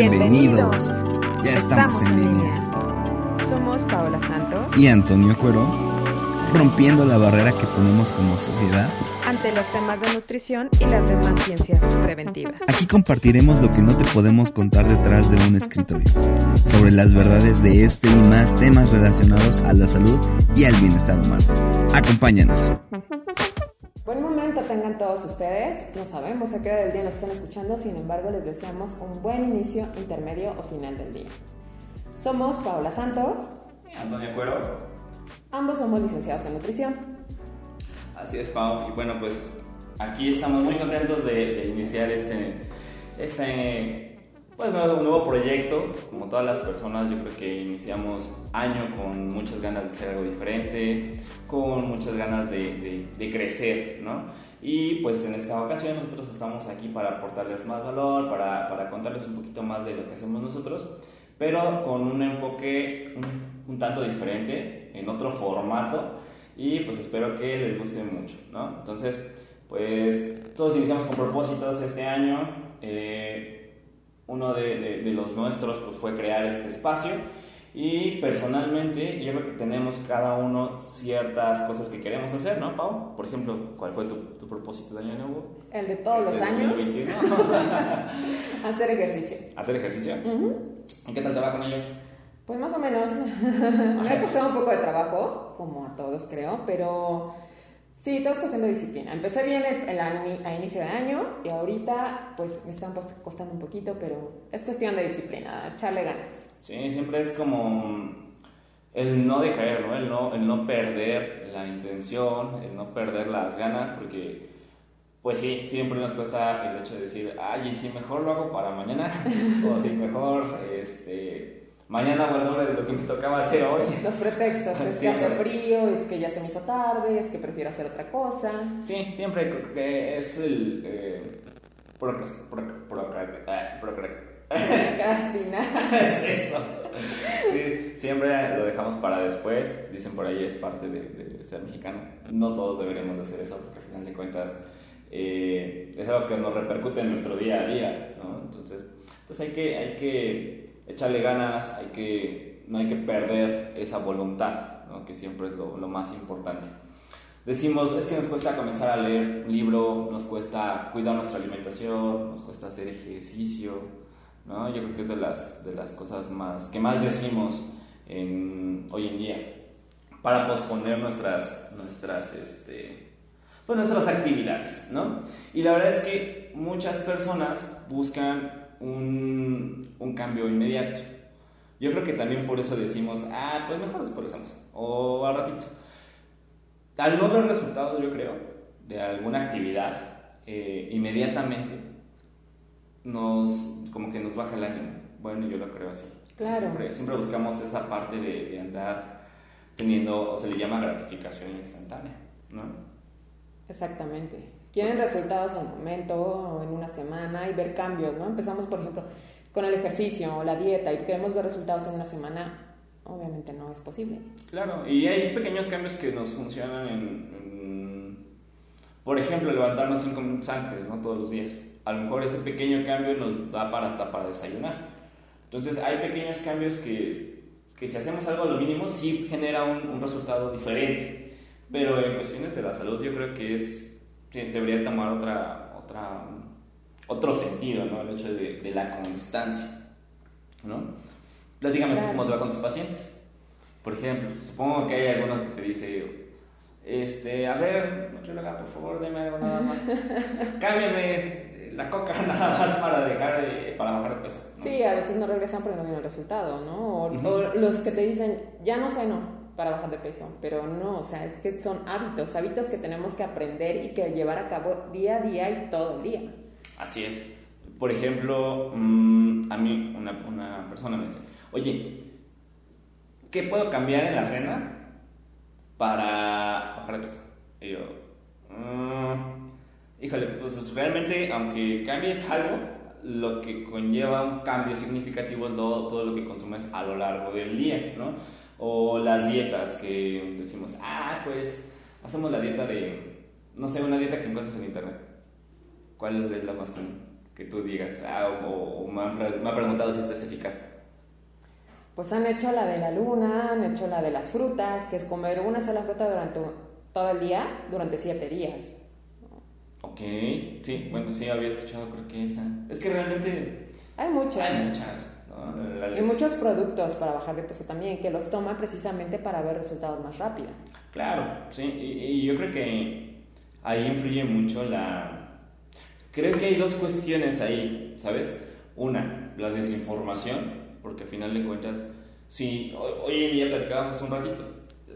Bienvenidos. Ya estamos, en, línea. Somos Paola Santos y Antonio Cuero, rompiendo la barrera que ponemos como sociedad ante los temas de nutrición y las demás ciencias preventivas. Aquí compartiremos lo que no te podemos contar detrás de un escritorio, sobre las verdades de este y más temas relacionados a la salud y al bienestar humano. Acompáñanos. Buen momento tengan todos ustedes. No sabemos a qué hora del día nos están escuchando, sin embargo les deseamos un buen inicio, intermedio o final del día. Somos Paola Santos. Y Antonio Cuero. Ambos somos licenciados en nutrición. Así es, Pau. Y bueno, pues aquí estamos muy contentos de, iniciar este, este pues un nuevo proyecto, como todas las personas, yo creo que iniciamos año con muchas ganas de hacer algo diferente, con muchas ganas de, de, crecer, ¿no? Y pues en esta ocasión nosotros estamos aquí para aportarles más valor, para, para contarles un poquito más de lo que hacemos nosotros, pero con un enfoque un, un tanto diferente, en otro formato, y pues espero que les guste mucho, ¿no? Entonces, pues todos iniciamos con propósitos este año. Eh, uno de, de, los nuestros pues, fue crear este espacio y personalmente yo creo que tenemos cada uno ciertas cosas que queremos hacer, ¿no, Pau? Por ejemplo, ¿cuál fue tu, tu propósito de año nuevo? El de todos los este años. hacer ejercicio. ¿Hacer ejercicio? ¿Y qué tal te va con ello? Pues más o menos. Me ha costado un poco de trabajo, como a todos creo, pero Sí, todo es cuestión de disciplina. Empecé bien el, a inicio de año y ahorita pues me están costando un poquito, pero es cuestión de disciplina, echarle ganas. Sí, siempre es como el no decaer, ¿no? El, no, el no perder la intención, el no perder las ganas, porque pues sí, siempre nos cuesta el hecho de decir, ay, y si mejor lo hago para mañana, o si mejor, este mañana hago el doble de lo que me tocaba hacer hoy. Los pretextos, es que hace frío, es que ya se me hizo tarde, es que prefiero hacer otra cosa. Sí, siempre creo que es el... Eh, Procrastinar. es eso. Sí, siempre lo dejamos para después. Dicen por ahí es parte de, ser mexicano. No todos deberíamos de hacer eso porque al final de cuentas eh, es algo que nos repercute en nuestro día a día. ¿no? Entonces, pues hay que, hay que echarle ganas, hay que, no hay que perder esa voluntad, ¿no? que siempre es lo, lo, más importante. Decimos, es que nos cuesta comenzar a leer un libro, nos cuesta cuidar nuestra alimentación, nos cuesta hacer ejercicio, ¿no? Yo creo que es de las, de las cosas más, que más decimos en, hoy en día para posponer nuestras, nuestras, este, pues nuestras actividades, ¿no? Y la verdad es que muchas personas buscan un, un cambio inmediato. Yo creo que también por eso decimos, ah, pues mejor después lo hacemos, o al ratito. Al no ver resultados, yo creo, de alguna actividad, eh, inmediatamente nos, como que nos baja el ánimo. Bueno, yo lo creo así. Claro. Siempre, siempre buscamos esa parte de, de, andar teniendo, o se le llama gratificación instantánea, ¿no? Exactamente quieren resultados en un momento o en una semana y ver cambios, ¿no? Empezamos, por ejemplo, con el ejercicio o la dieta y queremos ver resultados en una semana, obviamente no es posible. Claro, y hay pequeños cambios que nos funcionan en, por ejemplo, levantarnos cinco minutos antes, ¿no? Todos los días. A lo mejor ese pequeño cambio nos da para hasta para desayunar. Entonces hay pequeños cambios que, que si hacemos algo a lo mínimo sí genera un, un resultado diferente. Pero en cuestiones de la salud yo creo que es debería tomar otra, otra, otro sentido, ¿no? El hecho de, de la constancia, ¿no? Platícame cómo te va con tus pacientes. Por ejemplo, supongo que hay alguno que te dice, este, a ver, nutrióloga, por favor, deme algo nada más. Cámbiame la coca nada más para dejar, para bajar de peso. Sí, a veces no regresan porque no viene el resultado, ¿no? O, o los que te dicen, ya no sé, no para bajar de peso, pero no, o sea, es que son hábitos, hábitos que tenemos que aprender y que llevar a cabo día a día y todo el día. Así es. Por ejemplo, mm, a mí una, una, persona me dice, oye, ¿qué puedo cambiar en la cena para bajar de peso? Y yo, mm, híjole, pues realmente, aunque cambies algo, lo que conlleva un cambio significativo es todo lo que consumes a lo largo del día, ¿no? O las dietas que decimos, ah, pues hacemos la dieta de, no sé, una dieta que encuentras en internet. ¿Cuál es la más común? que tú digas, ah, o, me, han, me, preguntado si esta es eficaz? Pues han hecho la de la luna, han hecho la de las frutas, que es comer una sola fruta durante todo el día, durante siete días. Ok, sí, bueno, sí, había escuchado creo que esa. Es que realmente... Hay muchas. Hay muchas. Y muchos productos para bajar de peso también, que los toman precisamente para ver resultados más rápido. Claro, sí, y, yo creo que ahí influye mucho la... Creo que hay dos cuestiones ahí, ¿sabes? Una, la desinformación, porque al final de cuentas, si hoy, en día platicábamos hace un ratito,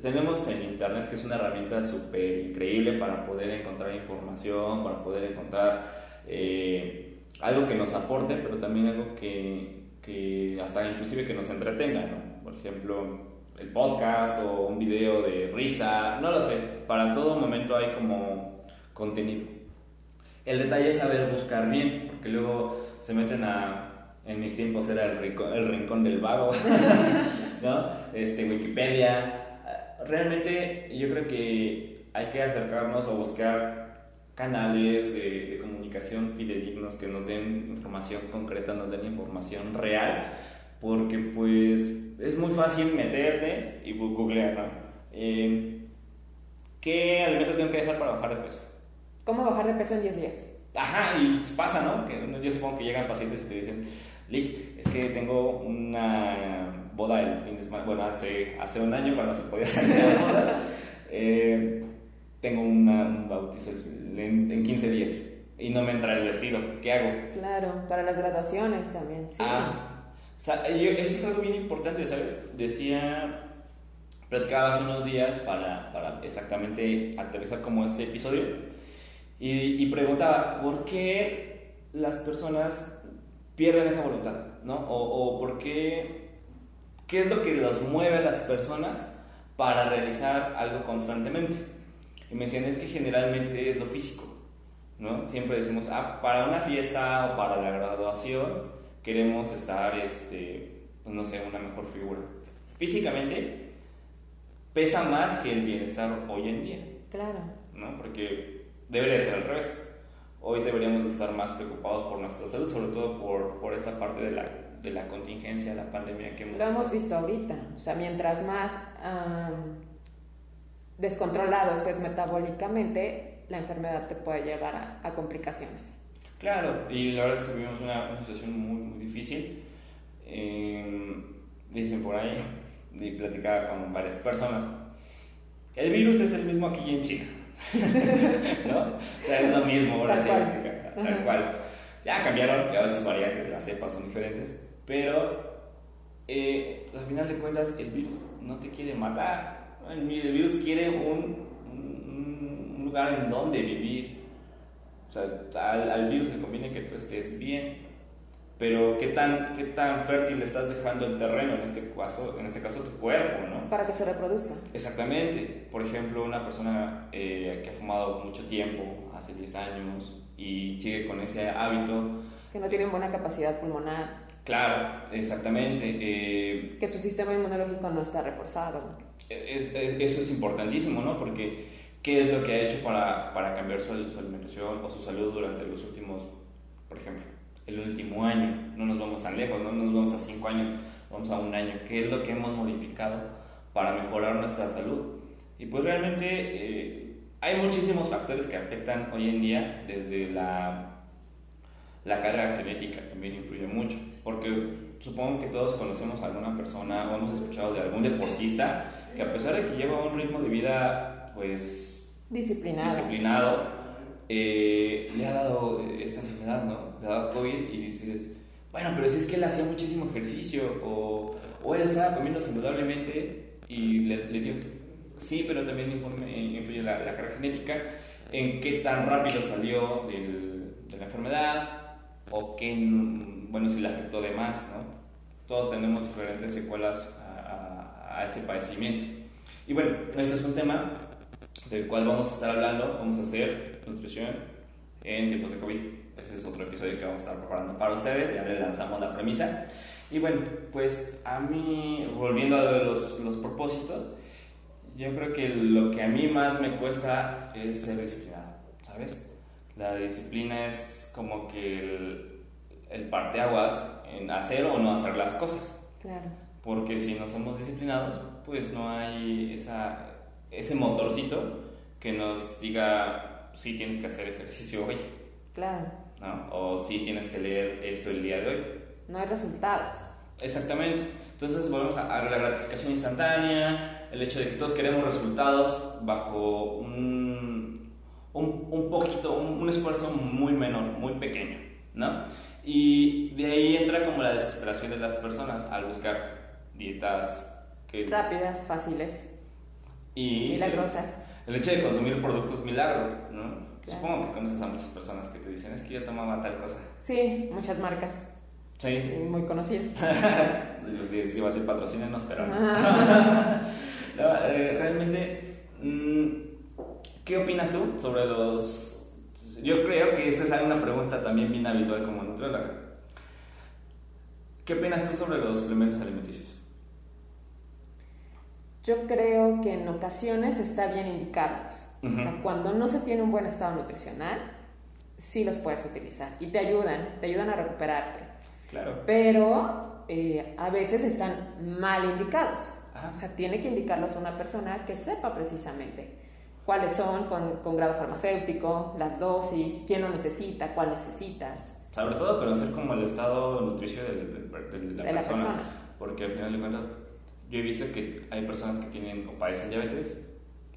tenemos en Internet que es una herramienta súper increíble para poder encontrar información, para poder encontrar eh, algo que nos aporte, pero también algo que que hasta inclusive que nos entretenga, ¿no? Por ejemplo, el podcast o un video de risa, no lo sé, para todo momento hay como contenido. El detalle es saber buscar bien, porque luego se meten a, en mis tiempos era el rincón, el rincón del vago, ¿no? Este, Wikipedia. Realmente yo creo que hay que acercarnos o buscar canales de, de comunicación fidedignos que nos den información concreta, nos den información real, porque pues es muy fácil meterte y googlear, ¿no? Eh, ¿Qué alimento tengo que dejar para bajar de peso? ¿Cómo bajar de peso en 10 días? Ajá, y pasa, ¿no? Que yo supongo que llegan pacientes y te dicen, Lick, es que tengo una boda el fin de semana, bueno, hace, hace un año cuando se podía salir a bodas, eh, tengo un bautizo en, en 15 días y no me entra el vestido. ¿Qué hago? Claro, para las graduaciones también. Sí. Ah, o sea, eso es algo bien importante, ¿sabes? Decía, platicaba hace unos días para, para exactamente aterrizar como este episodio y, y, preguntaba, ¿por qué las personas pierden esa voluntad? ¿No? O, o por qué, qué es lo que los mueve a las personas para realizar algo constantemente. Y me decían, es que generalmente es lo físico. ¿no? Siempre decimos, ah, para una fiesta o para la graduación queremos estar, este, pues, no sé, una mejor figura. Físicamente pesa más que el bienestar hoy en día. Claro. ¿No? Porque debería ser al revés. Hoy deberíamos estar más preocupados por nuestra salud, sobre todo por, por esta parte de la, de la contingencia, la pandemia que hemos Lo hemos visto ahorita. O sea, mientras más descontrolados estés metabólicamente, la enfermedad te puede llevar a, complicaciones. Claro, y la verdad es que vivimos una, una situación muy, muy difícil. Em, dicen por ahí, y platicaba con varias personas, el virus es el mismo aquí en China. ¿No? O sea, es lo mismo, ahora sí, tal cual. Ya cambiaron, ya veces variantes, las cepas son diferentes, pero eh, al final de cuentas el virus no te quiere matar. El virus quiere un en donde vivir. O sea, al, virus le conviene que tú estés bien. Pero ¿qué tan, qué tan fértil estás dejando el terreno, en este, caso, en este caso tu cuerpo, ¿no? Para que se reproduzca. Exactamente. Por ejemplo, una persona eh, que ha fumado mucho tiempo, hace 10 años, y sigue con ese hábito. Que no tiene buena capacidad pulmonar. Claro, exactamente. Eh, que su sistema inmunológico no está reforzado. Eso es importantísimo, ¿no? Porque qué es lo que ha hecho para, para cambiar su, alimentación o su salud durante los últimos, por ejemplo, el último año. No nos vamos tan lejos, no nos vamos a cinco años, vamos a un año. ¿Qué es lo que hemos modificado para mejorar nuestra salud? Y pues realmente eh, hay muchísimos factores que afectan hoy en día, desde la, la carga genética también influye mucho, porque supongo que todos conocemos a alguna persona o hemos escuchado de algún deportista que a pesar de que lleva un ritmo de vida pues disciplinado, disciplinado eh, le ha dado esta enfermedad, ¿no? Le ha dado COVID y dices, bueno, pero si es que él hacía muchísimo ejercicio o, o él estaba comiendo saludablemente y le, dio. Sí, pero también influye la, la, carga genética en qué tan rápido salió del, de la enfermedad o qué, bueno, si le afectó de más, ¿no? Todos tenemos diferentes secuelas a, ese padecimiento. Y bueno, este es un tema del cual vamos a estar hablando. Vamos a hacer nutrición en tiempos de COVID. Ese es otro episodio que vamos a estar preparando para ustedes. Ya le lanzamos la premisa. Y bueno, pues a mí, volviendo a los, los propósitos, yo creo que lo que a mí más me cuesta es ser disciplinado, ¿sabes? La disciplina es como que el parteaguas en hacer o no hacer las cosas. Claro. Porque si no somos disciplinados, pues no hay esa, ese motorcito que nos diga si tienes que hacer ejercicio hoy, Claro. ¿no? O si tienes que leer esto el día de hoy. No hay resultados. Exactamente. Entonces volvemos a, a la gratificación instantánea, el hecho de que todos queremos resultados bajo un, un, un poquito, un, un esfuerzo muy menor, muy pequeño, ¿no? Y de ahí entra como la desesperación de las personas al buscar dietas que... Rápidas, fáciles, Y milagrosas. el hecho de consumir productos milagro, ¿no? Claro. Supongo que conoces a muchas personas que te dicen, es que yo tomaba tal cosa. Sí, muchas marcas Sí. muy conocidas. Los días iba a ser patrocínenos, pero no. No, eh, realmente, mm, ¿qué opinas tú sobre los... Yo creo que esta es una pregunta también bien habitual como nutrióloga. ¿Qué opinas tú sobre los suplementos alimenticios? Yo creo que en ocasiones está bien indicarlos. O sea, cuando no se tiene un buen estado nutricional, sí los puedes utilizar y te ayudan, te ayudan a recuperarte. Claro. Pero eh, a veces están mal indicados. Ajá. O sea, tiene que indicarlos una persona que sepa precisamente cuáles son con, con grado farmacéutico, las dosis, quién lo necesita, cuál necesitas. Sobre todo conocer como el estado nutricio del- del- de, la, De la persona, persona. Porque al final de cuentas, yo he visto que hay personas que tienen o padecen diabetes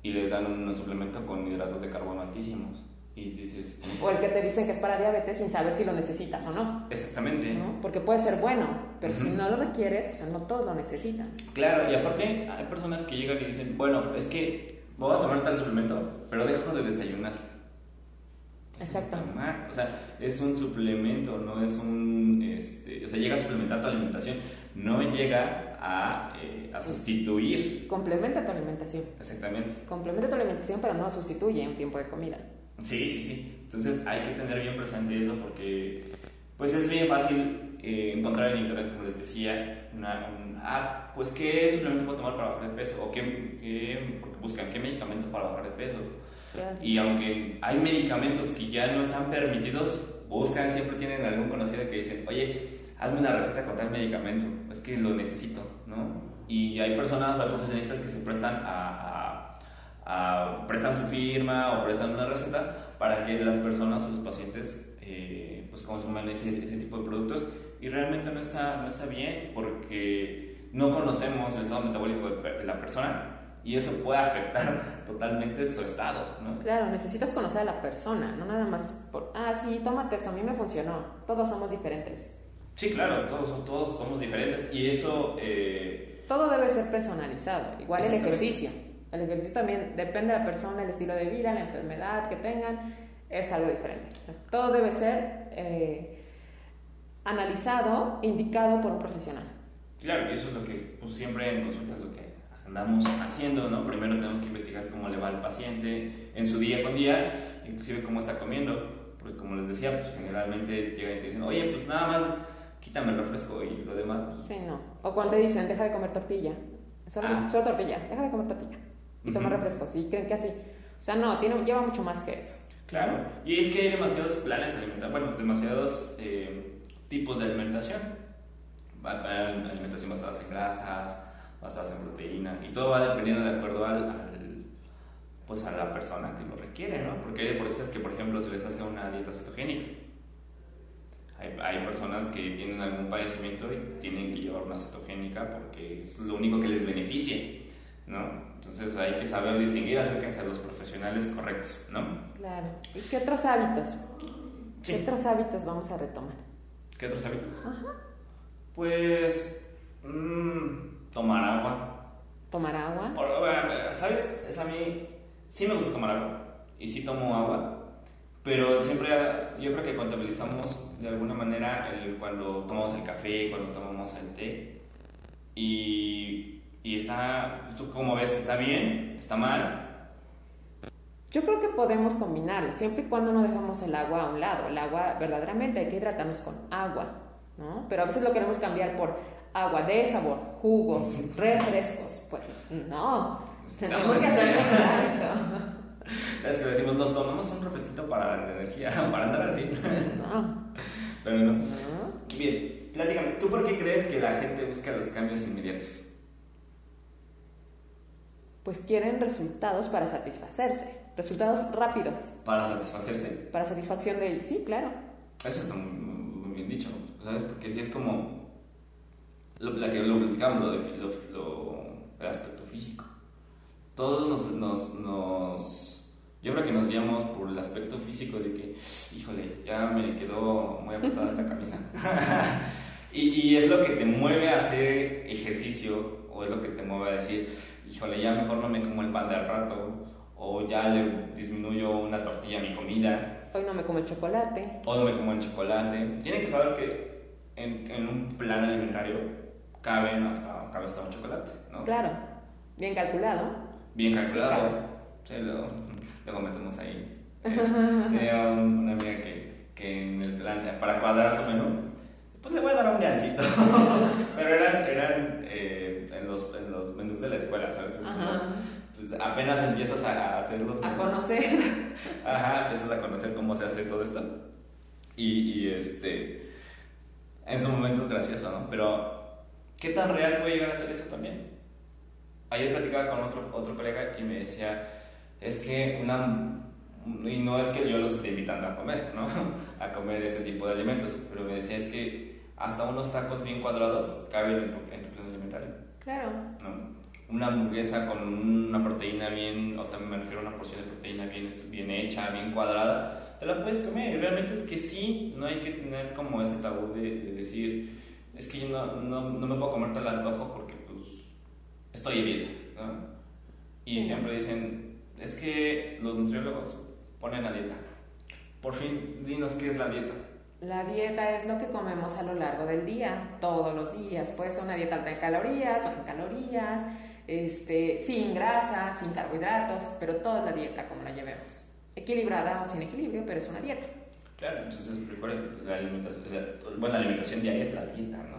y les dan un suplemento con hidratos de carbono altísimos. Y dices, O el que te dicen que es para diabetes sin saber si lo necesitas o no. exactamente. ¿no? Porque puede ser bueno, pero si Ujú. no lo requieres, o sea, no todos lo necesitan. Claro, y aparte hay personas que llegan y dicen, bueno, es que voy a tomar tal suplemento, pero dejo de desayunar. Exacto. Está mal. O sea, es un suplemento, no es un... Este, o sea, llega a suplementar tu alimentación, no llega a, eh, a sustituir. Complementa tu alimentación. Exactamente. Complementa tu alimentación, pero no sustituye un tiempo de comida. Sí, sí, sí. Entonces hay que tener bien presente eso porque pues es bien fácil eh, encontrar en internet, como les decía, una, un, ah, pues qué suplemento puedo tomar para bajar de peso o qué, qué- porque buscan qué medicamento para bajar de peso. Claro. Y aunque hay medicamentos que ya no están permitidos, buscan, siempre tienen algún conocido que dicen, oye, hazme una receta con tal medicamento, es que lo necesito, ¿no? Y hay personas hay profesionistas que se prestan a, a- a- prestan su firma o prestan una receta para que las personas o los pacientes eh, pues consuman ese, ese tipo de productos y realmente no está, no está bien porque no conocemos el estado metabólico de, de la persona y eso puede afectar totalmente su estado, ¿no? Claro, necesitas conocer a la persona, no nada más por, ah, sí, tómate esto, a mí me funcionó. Todos somos diferentes. Sí, claro, todos, todos somos diferentes y eso, eh, Todo debe ser personalizado, igual el ejercicio. El ejercicio también depende de la persona, el estilo de vida, la enfermedad que tengan, es algo diferente. Todo debe ser eh, analizado, indicado por un profesional. claro, y eso es lo que pues, siempre en consulta es lo que andamos haciendo, ¿no? Primero tenemos que investigar cómo le va al paciente en su día con día, inclusive cómo está comiendo, porque como les decía, pues generalmente llegan y te dicen, oye, pues nada más quítame el refresco y lo demás, pues, Sí, no. O cuando te dicen, deja de comer tortilla. Solo, Ah. solo tortilla, deja de comer tortilla. Y toma Ujú. refresco, sí, creen que así. O sea, no, tiene, lleva mucho más que eso. Claro, y es que hay demasiados planes alimentarios, bueno, demasiados eh, tipos de alimentación. Alimentación basadas en grasas, basadas en proteína, y todo va dependiendo de acuerdo al, al- pues a la persona que lo requiere, ¿no? Porque hay deportistas que, por ejemplo, se les hace una dieta cetogénica. Hay, hay personas que tienen algún padecimiento y tienen que llevar una cetogénica porque es lo único que les beneficia, ¿no? Entonces hay que saber distinguir, acérquense a los profesionales correctos, ¿no? Claro. ¿Y qué otros hábitos? Sí. ¿Qué otros hábitos vamos a retomar? ¿Qué otros hábitos? Ajá. Pues. mm, tomar agua. Tomar agua. ¿Sabes? Es a mí. Sí me gusta tomar agua. Y sí tomo agua. Pero siempre yo creo que contabilizamos de alguna manera el- cuando tomamos el café, cuando tomamos el té. Y, y está. ¿Tú cómo ves? ¿Está bien? ¿Está mal? Yo creo que podemos combinarlo, siempre y cuando no dejamos el agua a un lado. El agua, verdaderamente, hay que hidratarnos con agua, ¿no? Pero a veces lo queremos cambiar por agua de sabor, jugos, refrescos. Pues no, tenemos Estamos que en- hacerlo. Es que decimos, nos tomamos un refresquito para la energía, para andar así. No, Pero no. Bien, platícame, ¿tú por qué crees que la gente busca los cambios inmediatos? Pues quieren resultados para satisfacerse, resultados rápidos. Para satisfacerse. Para satisfacción de él, sí, claro. Eso está muy, bien dicho, ¿sabes? Porque si es como lo, la que lo platicamos, lo, de, lo, el aspecto físico. Todos nos, nos, nos yo creo que nos guiamos por el aspecto físico de que, híjole, ya me quedó muy apretada esta camisa. y, y, es lo que te mueve a hacer ejercicio, o es lo que te mueve a decir, híjole, ya mejor no me como el pan de al rato, o ya le disminuyo una tortilla a mi comida. Hoy no me como el chocolate. O no me como el chocolate. Tienen que saber que en, en un plan alimentario cabe hasta, cabe hasta un chocolate, ¿no? Claro, bien calculado. Bien calculado. Sí, luego metemos ahí. Tenía una amiga que, que en el plan, para cuadrar su menú, pues le voy a dar un gancito. Pero eran, eran eh, en, los, en los menús de la escuela, ¿sabes? Pues apenas empiezas a, hacer los A conocer. Ajá, empiezas a conocer cómo se hace todo esto. Y, y este. En su momento es gracioso, ¿no? Pero, ¿qué tan real puede llegar a ser eso también? Ayer platicaba con otro, otro colega y me decía es que una... Y no es que yo los esté invitando a comer, ¿no? A comer ese tipo de alimentos, pero me decía es que hasta unos tacos bien cuadrados caben en tu, plan alimentario. Claro. ¿no? Una hamburguesa con una proteína bien, o sea, me refiero a una porción de proteína bien, bien hecha, bien cuadrada, te la puedes comer. Y realmente es que sí, no hay que tener como ese tabú de, decir, es que yo no, no, no, me puedo comer tal antojo porque pues estoy herido, ¿no? Y siempre dicen, es que los nutriólogos ponen la dieta. Por fin, dinos qué es la dieta. La dieta es lo que comemos a lo largo del día, todos los días. Puede ser una dieta alta en calorías, baja en calorías, este, sin grasa, sin carbohidratos, pero toda la dieta como la llevemos. Equilibrada o sin equilibrio, pero es una dieta. Claro, entonces recuerden, la alimentación, bueno, la alimentación diaria es la dieta, ¿no?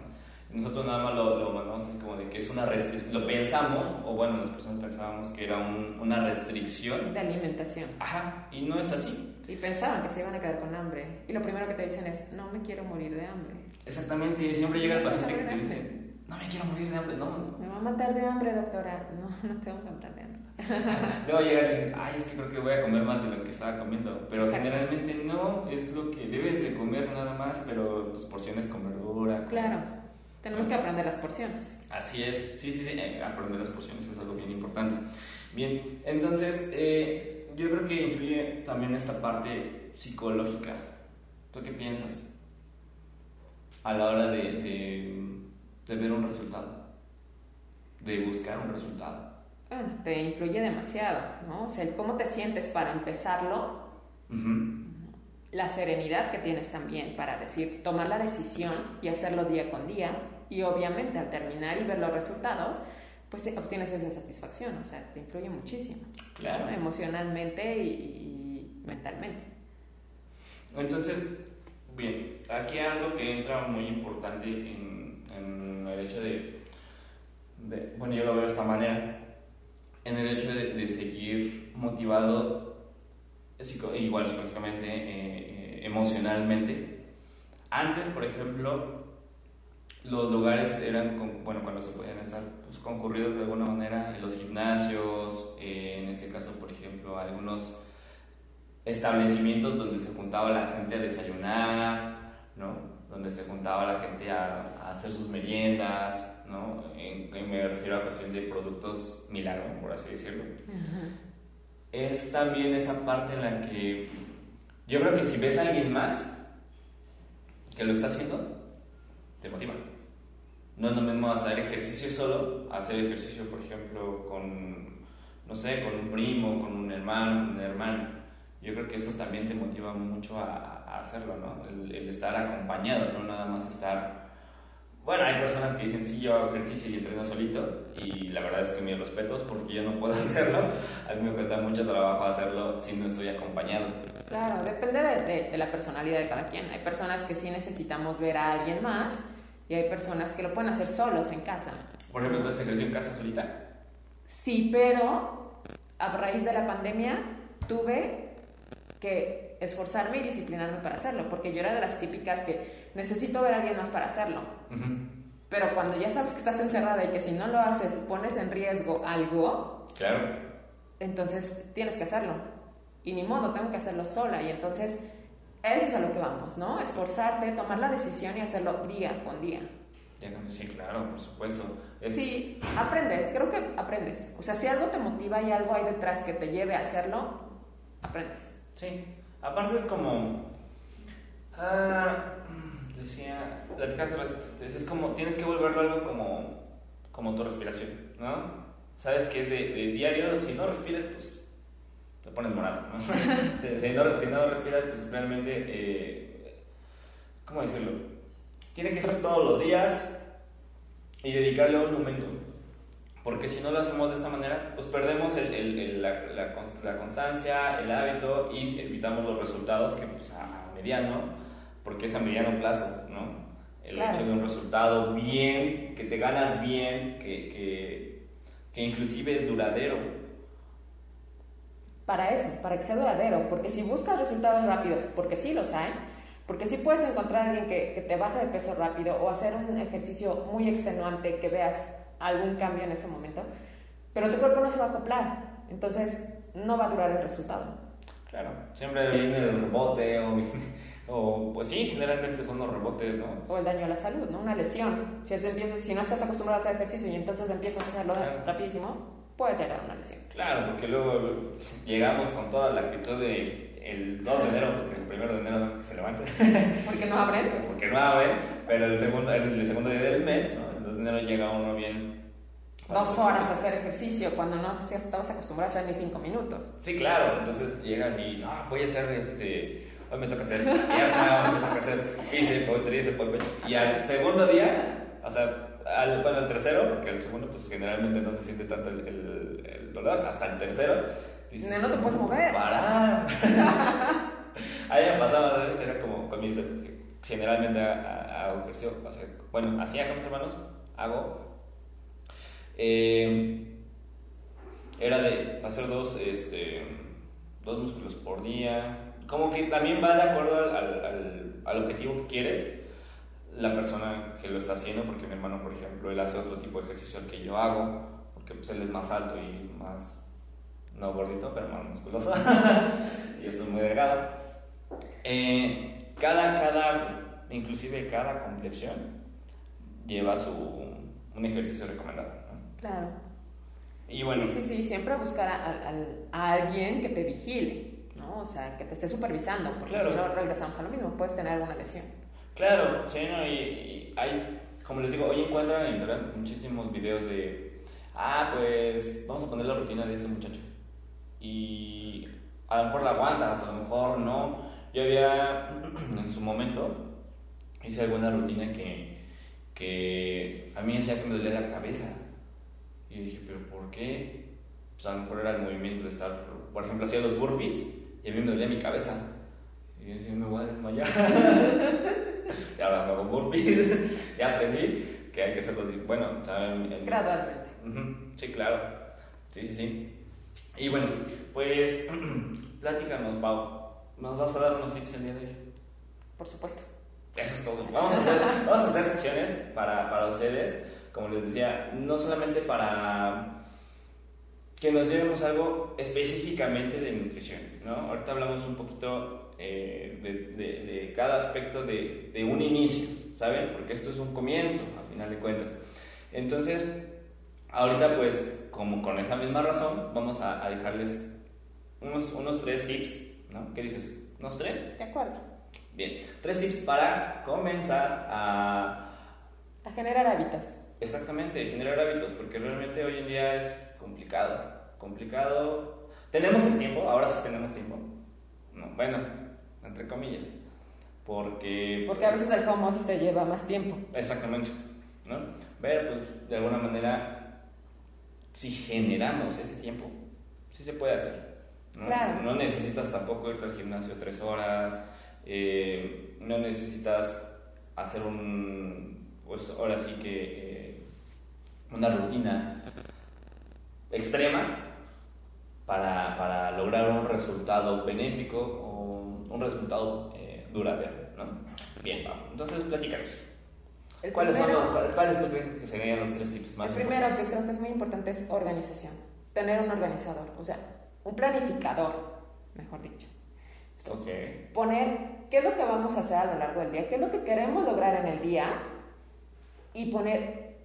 Nosotros nada más lo, lo mandamos así como de que es una restricción, lo pensamos, o bueno, las personas pensábamos que era un, una restricción. De alimentación. Ajá, y no es así. Y pensaban que se iban a quedar con hambre. Y lo primero que te dicen es, no me quiero morir de hambre. Exactamente, y siempre llega el paciente que te dice, no me quiero morir de hambre, no. Me va a matar de hambre, doctora. No, no te vamos a matar de hambre. Luego llegar y decir, ay, es que creo que voy a comer más de lo que estaba comiendo. Pero generalmente no, es lo que debes de comer nada más, pero tus porciones con verdura. Claro tenemos que aprender las porciones. Así es, sí, sí, sí, eh, aprender las porciones es algo bien importante. Bien, entonces eh, yo creo que influye también esta parte psicológica. ¿Tú qué piensas a la hora de, de, ver un resultado? De buscar un resultado. te influye demasiado, ¿no? O sea, el cómo te sientes para empezarlo, la serenidad que tienes también para decir, tomar la decisión y hacerlo día con día, y obviamente al terminar y ver los resultados, pues obtienes esa satisfacción, o sea, te influye muchísimo. Claro. Emocionalmente y, mentalmente. Entonces, bien, aquí hay algo que entra muy importante en, en el hecho de, bueno, yo lo veo de esta manera, en el hecho de, seguir motivado, igual psicológicamente, eh, eh, emocionalmente. Antes, por ejemplo, los lugares eran, bueno, cuando se podían estar pues, concurridos de alguna manera, en los gimnasios, eh, en este caso, por ejemplo, algunos establecimientos donde se juntaba la gente a desayunar, ¿no? Donde se juntaba la gente a, hacer sus meriendas, ¿no? En, me refiero a cuestión de productos milagro, por así decirlo. Es también esa parte en la que yo creo que si ves a alguien más que lo está haciendo, te motiva. No es lo mismo hacer ejercicio solo, hacer ejercicio, por ejemplo, con, no sé, con un primo, con un hermano, un hermano. Yo creo que eso también te motiva mucho a, a hacerlo, ¿no? El, el, estar acompañado, no nada más estar... Bueno, hay personas que dicen, sí, yo hago ejercicio y entreno solito, y la verdad es que mis respetos porque yo no puedo hacerlo. A mí me cuesta mucho trabajo hacerlo si no estoy acompañado. Claro, depende de, de, la personalidad de cada quien. Hay personas que sí necesitamos ver a alguien más y hay personas que lo pueden hacer solos en casa. Por ejemplo, ¿entonces se creció en casa solita? Sí, pero a raíz de la pandemia tuve que esforzarme y disciplinarme para hacerlo, porque yo era de las típicas que necesito ver a alguien más para hacerlo. Pero cuando ya sabes que estás encerrada y que si no lo haces pones en riesgo algo, claro. entonces tienes que hacerlo. Y ni modo, tengo que hacerlo sola. Y entonces, eso es a lo que vamos, ¿no? Esforzarte, tomar la decisión y hacerlo día con día. Sí, claro, por supuesto. Sí, aprendes, creo que aprendes. O sea, si algo te motiva y algo hay detrás que te lleve a hacerlo, aprendes. Sí, aparte es como... Ah, decía, es como, tienes que volverlo algo como, como tu respiración, ¿no? Sabes que es de, diario, si no respiras, pues te pones morado, ¿no? si, no si, no respiras, pues realmente, eh, ¿cómo decirlo? Tiene que ser todos los días y dedicarle un momento. Porque si no lo hacemos de esta manera, pues perdemos el, el, la, la, la, constancia, el hábito y evitamos los resultados que pues, a mediano, porque es a mediano plazo, ¿no? El hecho de un resultado bien, que te ganas bien, que, que, que inclusive es duradero. Para eso, para que sea duradero, porque si buscas resultados rápidos, porque sí los hay, porque sí puedes encontrar a alguien que, que, te baje de peso rápido o hacer un ejercicio muy extenuante que veas algún cambio en ese momento, pero tu cuerpo no se va a acoplar, entonces no va a durar el resultado. Claro, siempre viene el rebote o o, pues sí, generalmente son los rebotes, ¿no? O el daño a la salud, ¿no? Una lesión. Si, empiezas, si no estás acostumbrado a hacer ejercicio y entonces empiezas a hacerlo rapidísimo, puedes llegar a una lesión. Claro, porque luego llegamos con toda la actitud de el 2 de enero, porque el 1 de enero se levanta. porque no abren. Porque no abren, pero el segundo, el, segundo día del mes, ¿no? El 2 de enero llega uno bien dos horas a hacer ejercicio cuando no estabas acostumbrado a hacer ni cinco minutos. Sí, claro, entonces llegas y no, voy a hacer este hoy me toca hacer pierna, hoy me toca hacer bíceps, hoy tríceps, hoy pecho. Y al segundo día, o sea, al, bueno, al tercero, porque el segundo pues generalmente no se siente tanto el, el, dolor, hasta el tercero, dices, no, no te puedes mover. Parar. Ahí me pasaba, veces era como mi generalmente hago ejercicio, o sea, bueno, hacía con mis hermanos, hago. Eh, era de hacer dos, este, dos músculos por día, como que también va de acuerdo al, al, al, objetivo que quieres la persona que lo está haciendo, porque mi hermano, por ejemplo, él hace otro tipo de ejercicio que yo hago, porque pues, él es más alto y más, no gordito, pero más musculoso, y esto es muy delgado. Eh, cada, cada, inclusive cada complexión lleva su, un ejercicio recomendado. Claro. Y bueno. Sí, sí, sí, siempre buscar a, a, a alguien que te vigile. ¿no? O sea, que te esté supervisando, porque si no regresamos a lo mismo, puedes tener alguna lesión. Claro, sí, ¿no? y, hay, como les digo, hoy encuentran en internet muchísimos videos de, ah, pues vamos a poner la rutina de este muchacho. Y a lo mejor la aguantas, a lo mejor no. Yo había, en su momento, hice alguna rutina que, que a mí hacía que me dolía la cabeza. Y dije, ¿pero por qué? Pues a lo mejor era el movimiento de estar, por ejemplo, hacía los burpees y a mí me dolía mi cabeza. Y yo decía, me voy a desmayar. y ahora hago burpees. ya aprendí que hay que hacerlo. Bueno, ¿saben? Gradualmente. Sí, claro. Sí, sí, sí. Y bueno, pues, pláticanos, Pau. ¿Nos vas a dar unos tips el día de hoy? Por supuesto. Eso es todo. Vamos a hacer, vamos a hacer secciones para, para ustedes, como les decía, no solamente para que nos llevemos algo específicamente de nutrición. ¿no? Ahorita hablamos un poquito eh, de, de, cada aspecto de, de, un inicio, ¿saben? Porque esto es un comienzo, a final de cuentas. Entonces, ahorita pues, como con esa misma razón, vamos a, a dejarles unos, unos tres tips, ¿no? ¿Qué dices? ¿Unos tres? De acuerdo. Bien, tres tips para comenzar a... A generar hábitos. Exactamente, generar hábitos, porque realmente hoy en día es complicado, complicado. Tenemos el tiempo, ahora sí tenemos tiempo. bueno, entre comillas. Porque... Porque a veces el home office te lleva más tiempo. Exactamente. ¿no? Pero pues de alguna manera, si generamos ese tiempo, sí se puede hacer. ¿no? Claro. no necesitas tampoco irte al gimnasio tres horas, eh, no necesitas hacer un, pues ahora sí que eh, una rutina extrema para, para lograr un resultado benéfico un resultado eh, duradero. ¿no? Bien, vamos. Entonces, platícanos. ¿Cuáles son los, ¿Cuáles tú crees que serían los tres tips más El primero que creo que es muy importante es organización. Tener un organizador, o sea, un planificador, mejor dicho. Ok. Poner qué es lo que vamos a hacer a lo largo del día, qué es lo que queremos lograr en el día y poner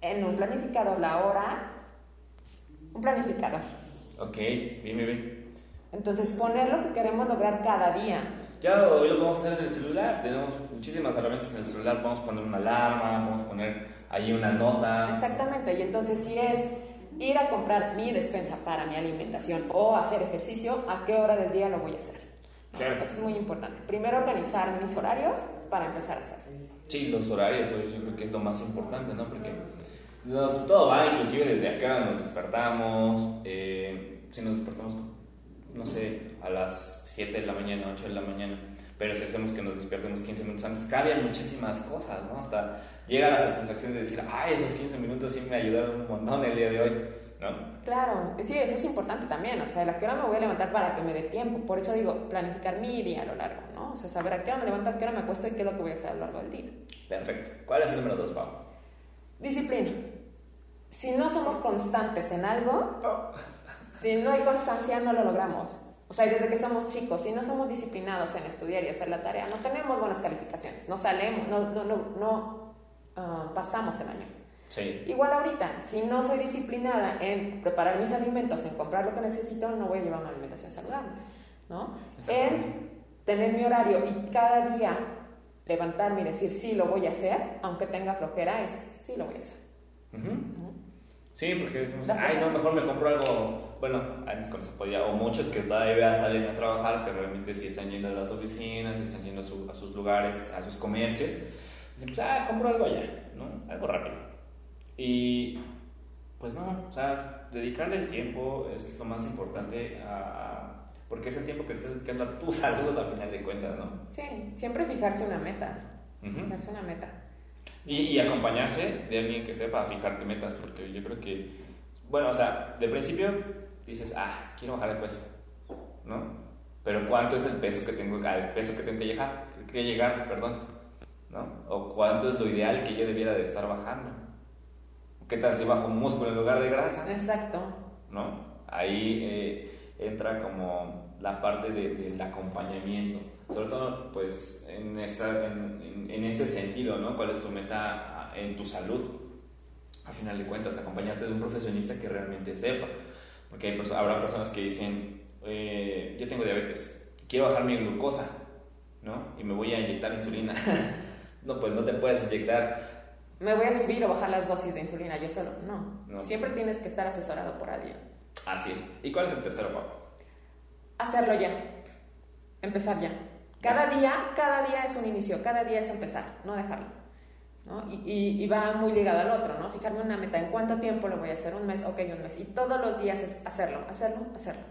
en un planificador la hora, un planificador. Ok, bien, bien, bien. Entonces, poner lo que queremos lograr cada día. Ya hoy lo podemos hacer en el celular. Tenemos muchísimas herramientas en el celular. Podemos poner una alarma, podemos poner ahí una nota. Exactamente, y entonces si es ir a comprar mi despensa para mi alimentación o hacer ejercicio, ¿a qué hora del día lo voy a hacer? Claro. Eso es muy importante. Primero organizar mis horarios para empezar a hacer. Sí, los horarios, yo creo que es lo más importante, ¿no? Porque nos- todo va, inclusive desde a qué hora nos despertamos. eh, si nos despertamos, no sé, a las 7 de la mañana, 8 de la mañana. Pero si hacemos que nos despertemos 15 minutos antes, cambian muchísimas cosas, ¿no? Hasta llega la satisfacción de decir, ay, esos 15 minutos sí me ayudaron un montón el día de hoy, ¿no? Claro, sí, eso es importante también. O sea, ¿a qué hora me voy a levantar para que me dé tiempo? Por eso digo, planificar mi día a lo largo, ¿no? O sea, saber a qué hora me levanto, a qué hora me acuesto y qué es lo que voy a hacer a lo largo del día. Perfecto. ¿Cuál es el número 2, Pau? Disciplina. Si no somos constantes en algo, si no hay constancia, no lo logramos. O sea, desde que somos chicos, si no somos disciplinados en estudiar y hacer la tarea, no tenemos buenas calificaciones, no salemos, no, no, no, no ah, pasamos el año. Sí. Igual ahorita, si no soy disciplinada en preparar mis alimentos, en comprar lo que necesito, no voy a llevar una alimentación saludable, ¿no? En tener mi horario y cada día levantarme y decir sí lo voy a hacer, aunque tenga flojera, es sí lo voy a hacer. Sí, porque decimos, ay, no, mejor me compro algo. Bueno, antes cuando se podía, o muchos que todavía salen a trabajar, que realmente sí están yendo a las oficinas, están yendo a, su- a sus lugares, a sus comercios. Dicen, pues, ah, compro algo allá, ¿no? Algo rápido. Y pues no, o sea, dedicarle el tiempo es lo más importante a. porque es el tiempo que estás dedicando a tu salud al final de cuentas, ¿no? Sí, siempre fijarse una meta, Ujú. fijarse una meta. Y, y acompañarse de alguien que sepa fijarte metas, porque yo creo que, bueno, o sea, de principio dices, ah, quiero bajar de peso, ¿no? Pero ¿cuánto es el peso que tengo, al peso que tengo que llegar, que llegar, perdón, ¿no? O cuánto es lo ideal que yo debiera de estar bajando. ¿Qué tal si bajo músculo en lugar de grasa? Exacto. ¿no? Ahí eh, entra como la parte de- del acompañamiento, sobre todo pues en, esta, en, en- en este sentido, ¿no? ¿Cuál es tu meta ah, en tu salud? A final de cuentas, acompañarte de un profesionista que realmente sepa, porque hay habrá personas que dicen, eh, yo tengo diabetes, quiero bajar mi glucosa, ¿no? Y me voy a inyectar insulina. no, pues no te puedes inyectar Me voy a subir o bajar las dosis de insulina yo solo. No. No. Siempre tienes que estar asesorado por alguien. así. es. ¿Y cuál es el tercero, Pablo? Hacerlo ya. Empezar ya. Cada día, cada día es un inicio, cada día es empezar, no dejarlo. ¿No? Y, va muy ligado al otro, ¿no? Fijarme una meta, ¿en cuánto tiempo lo voy a hacer? Un mes, ok, un mes. Y todos los días es hacerlo, hacerlo, hacerlo.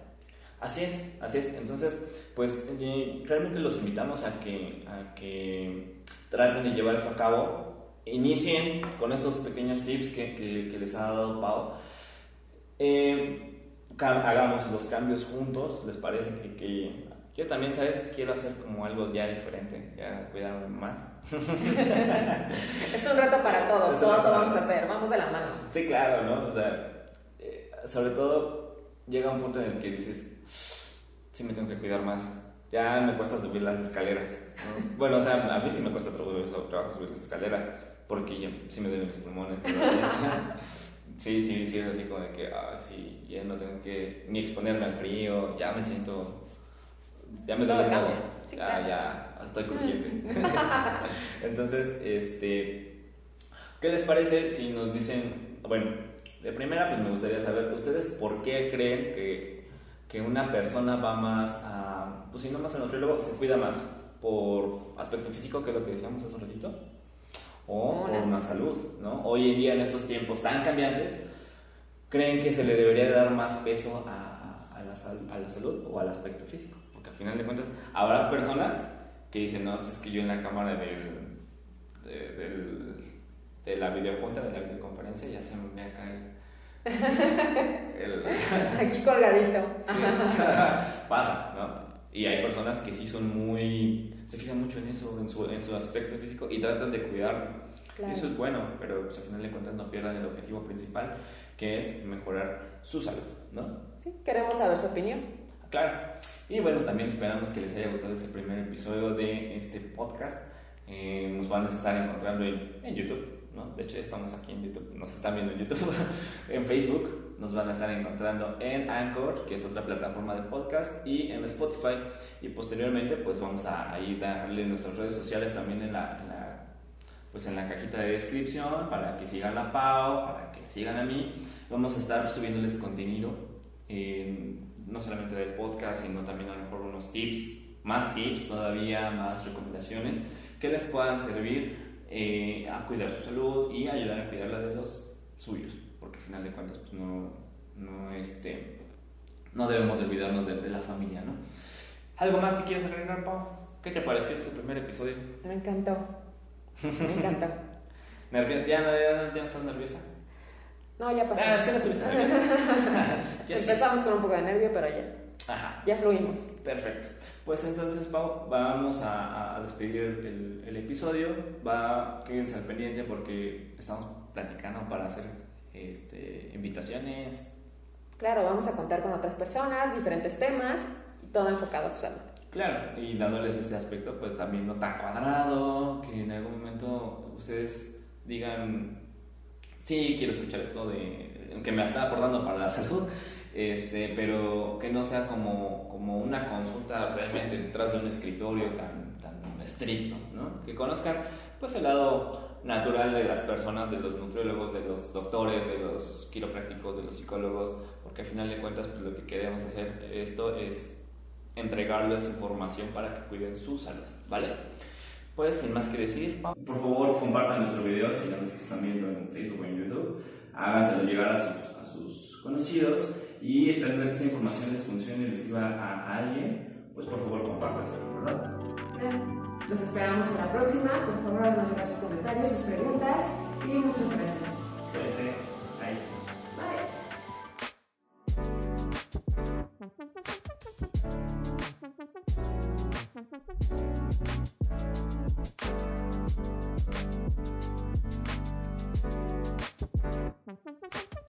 Así es, así es. Entonces, pues eh, realmente los invitamos a que, a que traten de llevar esto a cabo. Inicien con esos pequeños tips que, que- les ha dado Pau. Eh, hagamos los cambios juntos. ¿Les parece que yo también, sabes, quiero hacer como algo ya diferente, ya cuidarme más? Es un reto para todos, todos lo vamos a hacer, vamos de la mano. Sí, claro, ¿no? O sea, eh, sobre todo llega un punto en el que dices, sí me tengo que cuidar más. Ya me cuesta subir las escaleras. ¿no? Bueno, o sea, a mí sí me cuesta trabajo, subir las escaleras porque yo, sí me duelen mis pulmones. sí, sí, sí, es así como de que, ah, sí, ya no tengo que ni exponerme al frío, ya me siento, ya me duele todo. Sí, ya, claro. ya, estoy crujiente. Entonces, este, ¿qué les parece si nos dicen, bueno, de primera pues me gustaría saber, ¿ustedes por qué creen que, que una persona va más a, pues si no más al nutriólogo, se cuida más por aspecto físico, que es lo que decíamos hace un ratito, o por Una. salud, ¿no? Hoy en día en estos tiempos tan cambiantes, ¿creen que se le debería de dar más peso a, a- a la, sal- a la salud o al aspecto físico? Porque al final de cuentas habrá personas que dicen, no, pues es que yo en la cámara del, de, del- de la videojunta, de la videoconferencia, ya se me ve acá el... el- Aquí colgadito. Sí. Pasa, ¿no? Y hay personas que sí son muy se fijan mucho en eso, en su, en su aspecto físico y tratan de cuidarlo. Claro. Eso es bueno, pero pues, al final de cuentas no pierdan el objetivo principal, que es mejorar su salud, ¿no? Sí, queremos saber su opinión. Claro. Y bueno, también esperamos que les haya gustado este primer episodio de este podcast. Eh, nos van a estar encontrando en, en YouTube, ¿no? De hecho, estamos aquí en YouTube, nos están viendo en YouTube, en Facebook, nos van a estar encontrando en Anchor, que es otra plataforma de podcast, y en Spotify. Y posteriormente, pues vamos a ahí darle nuestras redes sociales también en la, en la, pues en la cajita de descripción para que sigan a Pau, para que sigan a mí. Vamos a estar subiéndoles contenido, eh, no solamente del podcast, sino también a lo mejor unos tips, más tips todavía, más recomendaciones que les puedan servir eh, a cuidar su salud y ayudar a cuidar la de los suyos, porque al final de cuentas pues no, no, este, no debemos de olvidarnos de, de la familia, ¿no? ¿Algo más que quieras agregar, Pau? ¿Qué te pareció este primer episodio? Me encantó. Me encantó. ¿Nerviosa? ¿Ya ya ya no estás nerviosa? No, ya pasó. Ah, es que no estuviste nerviosa. Ya sí. Empezamos con un poco de nervio, pero ya, Ajá. ya fluimos. Perfecto. Pues entonces, Pau, vamos a, a despedir el, el episodio. Va, quédense al pendiente porque estamos platicando para hacer este, invitaciones. Claro, vamos a contar con otras personas, diferentes temas y todo enfocado a su salud. Claro, y dándoles este aspecto, pues también no tan cuadrado, que en algún momento ustedes digan, sí, quiero escuchar esto de, que me está aportando para la salud, este, pero que no sea como, como una consulta realmente detrás de un escritorio tan, tan estricto, ¿no? Que conozcan pues el lado natural de las personas, de los nutriólogos, de los doctores, de los quiroprácticos, de los psicólogos, porque al final de cuentas pues lo que queremos hacer esto es entregarles información para que cuiden su salud, ¿vale? Pues sin más que decir, por favor compartan nuestro video si ya nos están viendo en Facebook o en YouTube, háganselo llegar a sus, a sus conocidos y esperando que esta información les funcione y les sirva a, a alguien, pues por favor compártanselo, ¿verdad? Los esperamos en la próxima. Por favor, háganos llegar sus comentarios, sus preguntas y muchas gracias. Cuídense, bye. Bye. you